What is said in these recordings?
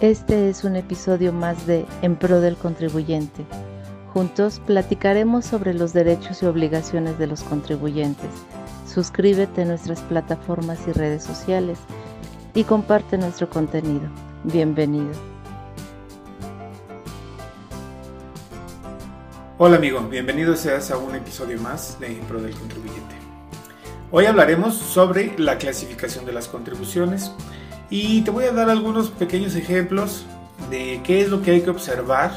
Este es un episodio más de En Pro del Contribuyente. Juntos platicaremos sobre los derechos y obligaciones de los contribuyentes. Suscríbete a nuestras plataformas y redes sociales y comparte nuestro contenido. Bienvenido. Hola amigo, bienvenido seas a un episodio más de En Pro del Contribuyente. Hoy hablaremos sobre la clasificación de las contribuciones y te voy a dar algunos pequeños ejemplos de qué es lo que hay que observar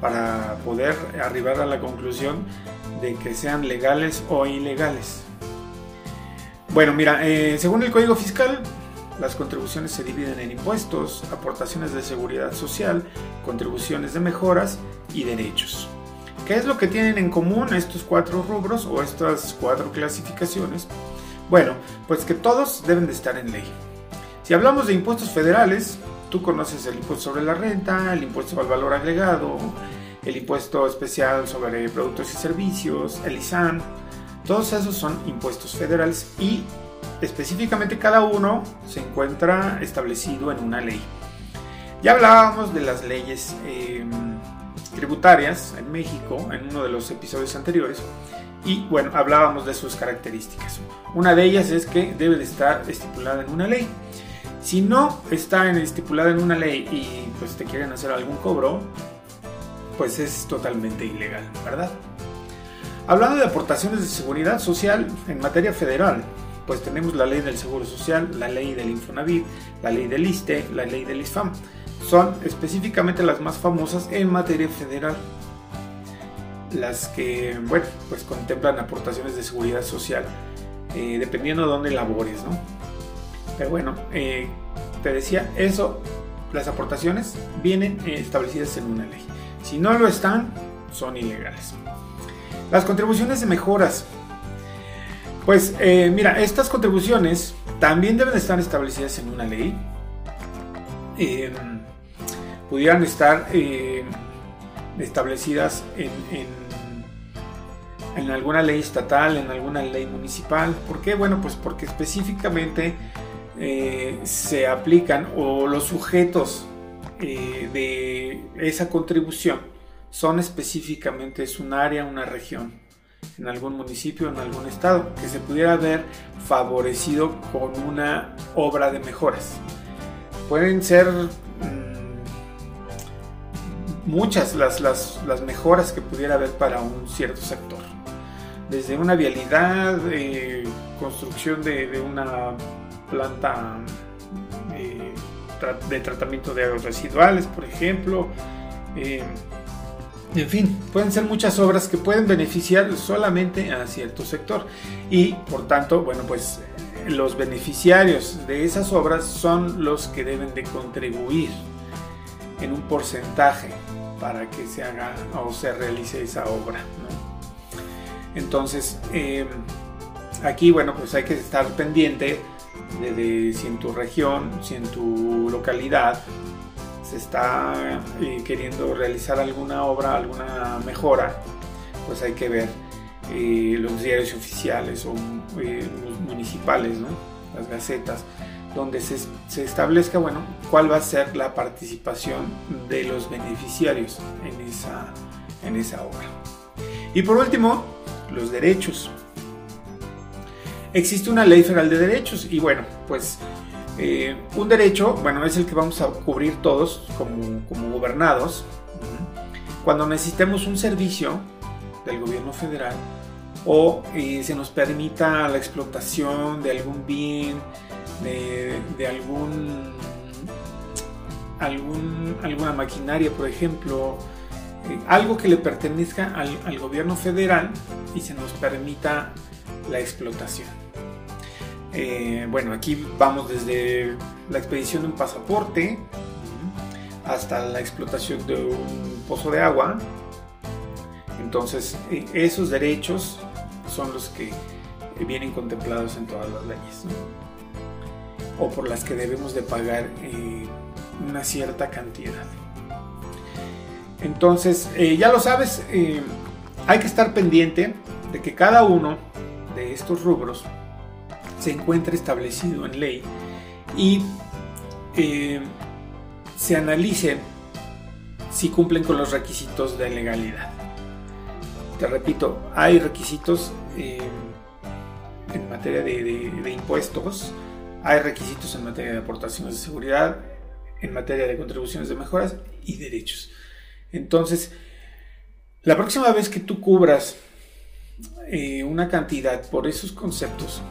para poder arribar a la conclusión de que sean legales o ilegales. Bueno, mira, eh, según el Código Fiscal, las contribuciones se dividen en impuestos, aportaciones de seguridad social, contribuciones de mejoras y derechos. ¿Qué es lo que tienen en común estos cuatro rubros o estas cuatro clasificaciones? Bueno, pues que todos deben de estar en ley. Si hablamos de impuestos federales, tú conoces el impuesto sobre la renta, el impuesto al valor agregado, el impuesto especial sobre productos y servicios, el ISAN. Todos esos son impuestos federales y específicamente cada uno se encuentra establecido en una ley. Ya hablábamos de las leyes em, tributarias en México en uno de los episodios anteriores y bueno, hablábamos de sus características. Una de ellas es que debe de estar estipulada en una ley. Si no está estipulada en una ley y pues te quieren hacer algún cobro, pues es totalmente ilegal, ¿verdad? Hablando de aportaciones de seguridad social en materia federal, pues tenemos la ley del Seguro Social, la ley del Infonavit, la ley del ISTE, la ley del ISFAM. Son específicamente las más famosas en materia federal. Las que, bueno, pues contemplan aportaciones de seguridad social, eh, dependiendo de dónde labores, ¿no? Pero bueno, eh, te decía, eso, las aportaciones vienen eh, establecidas en una ley. Si no lo están, son ilegales. Las contribuciones de mejoras. Pues eh, mira, estas contribuciones también deben estar establecidas en una ley. pudieran estar establecidas en, en, en, alguna ley estatal, en alguna ley municipal. ¿Por qué? Bueno, pues porque específicamente eh, se aplican o los sujetos eh, de esa contribución son específicamente es un área, una región, en algún municipio, en algún estado, que se pudiera ver favorecido con una obra de mejoras. Pueden ser mm, muchas las, las, las, mejoras que pudiera haber para un cierto sector. Desde una vialidad, eh, construcción de, de una planta eh, de tratamiento de aguas residuales, por ejemplo. Eh, en fin, pueden ser muchas obras que pueden beneficiar solamente a cierto sector. Y por tanto, bueno, pues los beneficiarios de esas obras son los que deben de contribuir en un porcentaje para que se haga o se realice esa obra. Entonces, eh, aquí, bueno, pues hay que estar pendiente de, si en tu región, si en tu localidad se está eh, queriendo realizar alguna obra, alguna mejora, pues hay que ver eh, los diarios oficiales o eh, los municipales, las gacetas, donde se, se, establezca bueno, cuál va a ser la participación de los beneficiarios en esa, en esa obra. Y por último, los derechos existe una ley federal de derechos y bueno, pues eh, un derecho, bueno, es el que vamos a cubrir todos como, como gobernados cuando necesitemos un servicio del gobierno federal o eh, se nos permita la explotación de algún bien, de, algún, algún, alguna maquinaria, por ejemplo, eh, algo que le pertenezca al, al gobierno federal y se nos permita la explotación. Eh, bueno, aquí vamos desde la expedición de un pasaporte hasta la explotación de un pozo de agua. Entonces, eh, esos derechos son los que vienen contemplados en todas las leyes. O por las que debemos de pagar eh, una cierta cantidad. Entonces, ya lo sabes, hay que estar pendiente de que cada uno de estos rubros se encuentra establecido en ley y eh, se analice si cumplen con los requisitos de legalidad. Te repito, hay requisitos eh, en materia de, impuestos, hay requisitos en materia de aportaciones de seguridad, en materia de contribuciones de mejoras y derechos. Entonces, la próxima vez que tú cubras eh, una cantidad por esos conceptos,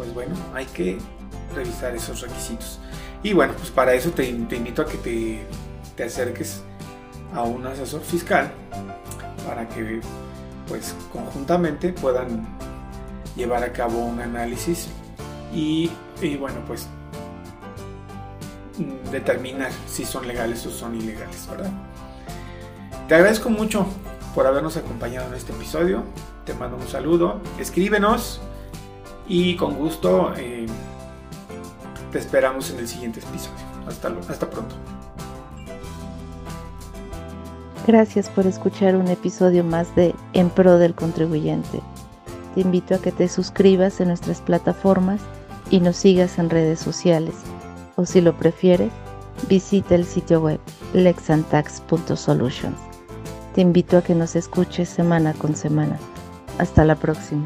pues bueno, hay que revisar esos requisitos. Y bueno, pues para eso te, invito a que te, te acerques a un asesor fiscal para que pues conjuntamente puedan llevar a cabo un análisis y, bueno pues mm, determinar si son legales o son ilegales, ¿verdad? Te agradezco mucho por habernos acompañado en este episodio. Te mando un saludo. Escríbenos y con gusto eh, te esperamos en el siguiente episodio. Hasta, hasta pronto. Gracias por escuchar un episodio más de En Pro del Contribuyente. Te invito a que te suscribas en nuestras plataformas y nos sigas en redes sociales. O si lo prefieres, visita el sitio web lexantax.solutions. Te invito a que nos escuches semana con semana. Hasta la próxima.